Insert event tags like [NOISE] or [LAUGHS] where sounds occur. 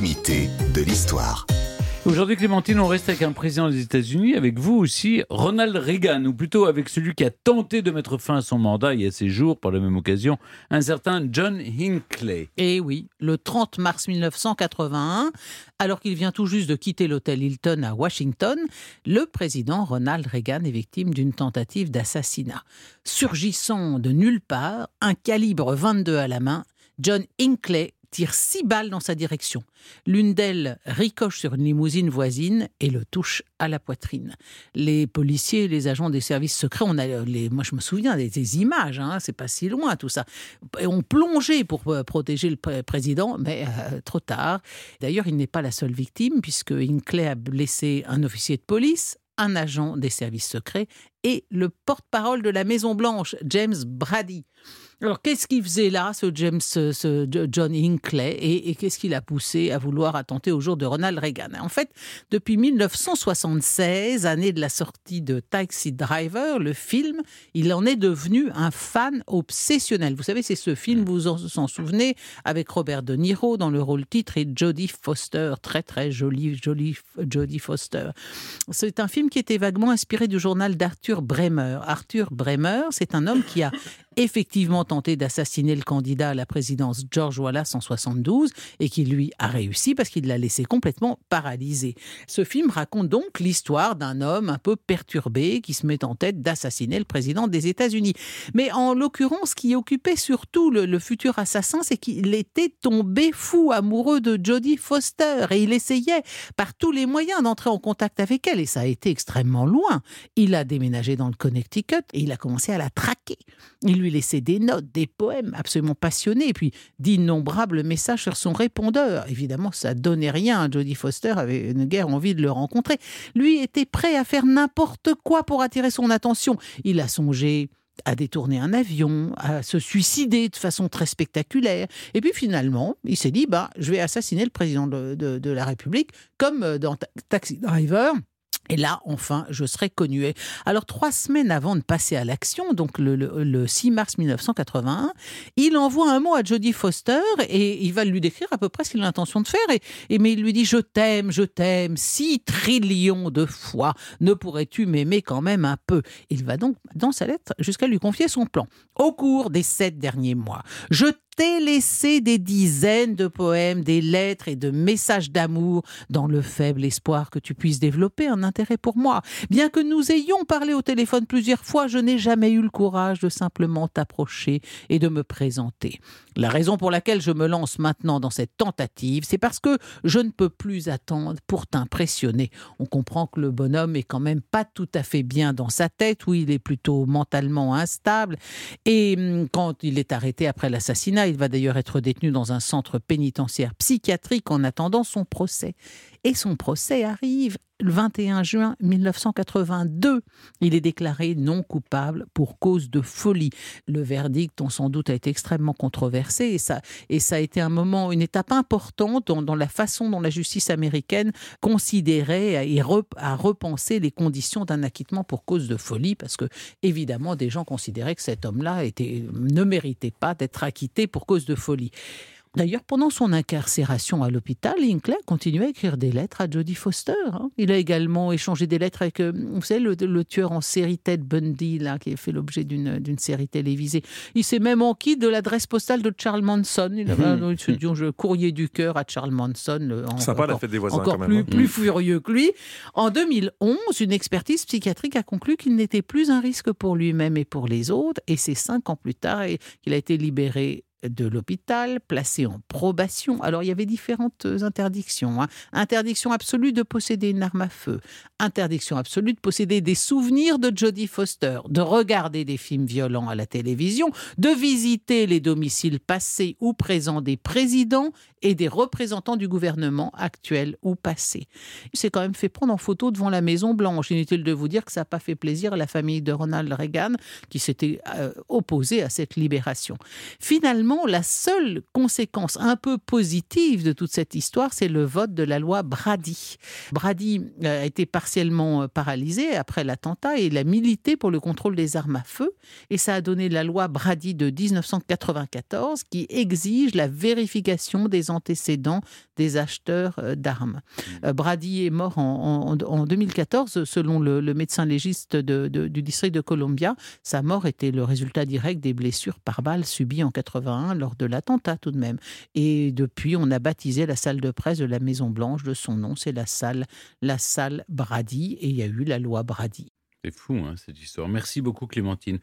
de l'histoire. Aujourd'hui, Clémentine, on reste avec un président des États-Unis, avec vous aussi, Ronald Reagan, ou plutôt avec celui qui a tenté de mettre fin à son mandat il y a ses jours, par la même occasion, un certain John Hinckley. Et eh oui, le 30 mars 1981, alors qu'il vient tout juste de quitter l'hôtel Hilton à Washington, le président Ronald Reagan est victime d'une tentative d'assassinat. Surgissant de nulle part, un calibre 22 à la main, John Hinckley tire six balles dans sa direction. L'une d'elles ricoche sur une limousine voisine et le touche à la poitrine. Les policiers, les agents des services secrets, on a moi je me souviens des, images, hein, c'est pas si loin tout ça, ont plongé pour euh, protéger le président, mais euh, trop tard. D'ailleurs, il n'est pas la seule victime puisque Hinckley a blessé un officier de police, un agent des services secrets et le porte-parole de la Maison Blanche, James Brady. Alors, qu'est-ce qu'il faisait là, ce James, ce John Hinckley, et, qu'est-ce qui l'a poussé à vouloir attenter au jour de Ronald Reagan? En fait, depuis 1976, année de la sortie de Taxi Driver, le film, il en est devenu un fan obsessionnel. Vous savez, c'est ce film, vous vous en souvenez, avec Robert De Niro dans le rôle titre et Jodie Foster, très très jolie, jolie Jodie Foster. C'est un film qui était vaguement inspiré du journal d'Arthur Bremer. Arthur Bremer, c'est un homme qui a [LAUGHS] effectivement tenté d'assassiner le candidat à la présidence George Wallace en 72 et qui lui a réussi parce qu'il l'a laissé complètement paralysé. Ce film raconte donc l'histoire d'un homme un peu perturbé qui se met en tête d'assassiner le président des États-Unis. Mais en l'occurrence, ce qui occupait surtout le, futur assassin, c'est qu'il était tombé fou amoureux de Jodie Foster et il essayait par tous les moyens d'entrer en contact avec elle et ça a été extrêmement loin. Il a déménagé dans le Connecticut et il a commencé à la traquer. Il lui laissait des notes, des poèmes absolument passionnés, et puis d'innombrables messages sur son répondeur. Évidemment, ça donnait rien. Jodie Foster avait une guerre envie de le rencontrer. Lui était prêt à faire n'importe quoi pour attirer son attention. Il a songé à détourner un avion, à se suicider de façon très spectaculaire. Et puis finalement, il s'est dit, bah, je vais assassiner le président de, de la République, comme dans Taxi Driver. Et là, enfin, je serai connu. Alors, trois semaines avant de passer à l'action, donc le, 6 mars 1981, il envoie un mot à Jodie Foster et il va lui décrire à peu près ce qu'il a l'intention de faire. Et, mais il lui dit Je t'aime, je t'aime, six trillions de fois. Ne pourrais-tu m'aimer quand même un peu? Il va donc, dans sa lettre, jusqu'à lui confier son plan. Au cours des sept derniers mois, je t'ai laissé des dizaines de poèmes, des lettres et de messages d'amour dans le faible espoir que tu puisses développer un intérêt pour moi. Bien que nous ayons parlé au téléphone plusieurs fois, je n'ai jamais eu le courage de simplement t'approcher et de me présenter. La raison pour laquelle je me lance maintenant dans cette tentative, c'est parce que je ne peux plus attendre pour t'impressionner. On comprend que le bonhomme est quand même pas tout à fait bien dans sa tête, où il est plutôt mentalement instable. Et hum, quand il est arrêté après l'assassinat, il va d'ailleurs être détenu dans un centre pénitentiaire psychiatrique en attendant son procès. Et son procès arrive le 21 juin 1982. Il est déclaré non coupable pour cause de folie. Le verdict, on sans doute, a été extrêmement controversé et ça, et ça a été un moment, une étape importante dans, la façon dont la justice américaine considérait et a repensé les conditions d'un acquittement pour cause de folie parce que, évidemment, des gens considéraient que cet homme-là ne méritait pas d'être acquitté pour cause de folie. D'ailleurs, pendant son incarcération à l'hôpital, Hinckley continuait à écrire des lettres à Jodie Foster. Hein. Il a également échangé des lettres avec, euh, vous savez, le, tueur en série Ted Bundy, là, qui a fait l'objet d'une série télévisée. Il s'est même enquis de l'adresse postale de Charles Manson. Il avait un courrier du cœur à Charles Manson. Sympa la fête des voisins, encore quand même. Plus, hein. plus furieux que lui. En 2011, une expertise psychiatrique a conclu qu'il n'était plus un risque pour lui-même et pour les autres. Et c'est cinq ans plus tard qu'il a été libéré de l'hôpital, placé en probation. Alors il y avait différentes interdictions. Hein. Interdiction absolue de posséder une arme à feu, interdiction absolue de posséder des souvenirs de Jodie Foster, de regarder des films violents à la télévision, de visiter les domiciles passés ou présents des présidents et des représentants du gouvernement actuel ou passé. Il s'est quand même fait prendre en photo devant la Maison Blanche. Inutile de vous dire que ça n'a pas fait plaisir à la famille de Ronald Reagan qui s'était euh, opposée à cette libération. Finalement, finalement, la seule conséquence un peu positive de toute cette histoire, c'est le vote de la loi Brady. Brady euh, a été partiellement euh, paralysé après l'attentat et il a milité pour le contrôle des armes à feu. Et ça a donné la loi Brady de 1994 qui exige la vérification des antécédents des acheteurs euh, d'armes. Mmh. Brady est mort en, 2014, selon le, médecin légiste du district de Columbia. Sa mort était le résultat direct des blessures par balle subies en 81 lors de l'attentat tout de même. Et depuis, on a baptisé la salle de presse de la Maison Blanche de son nom. C'est la salle, la salle Brady. Et il y a eu la loi Brady. C'est fou, hein, cette histoire. Merci beaucoup, Clémentine.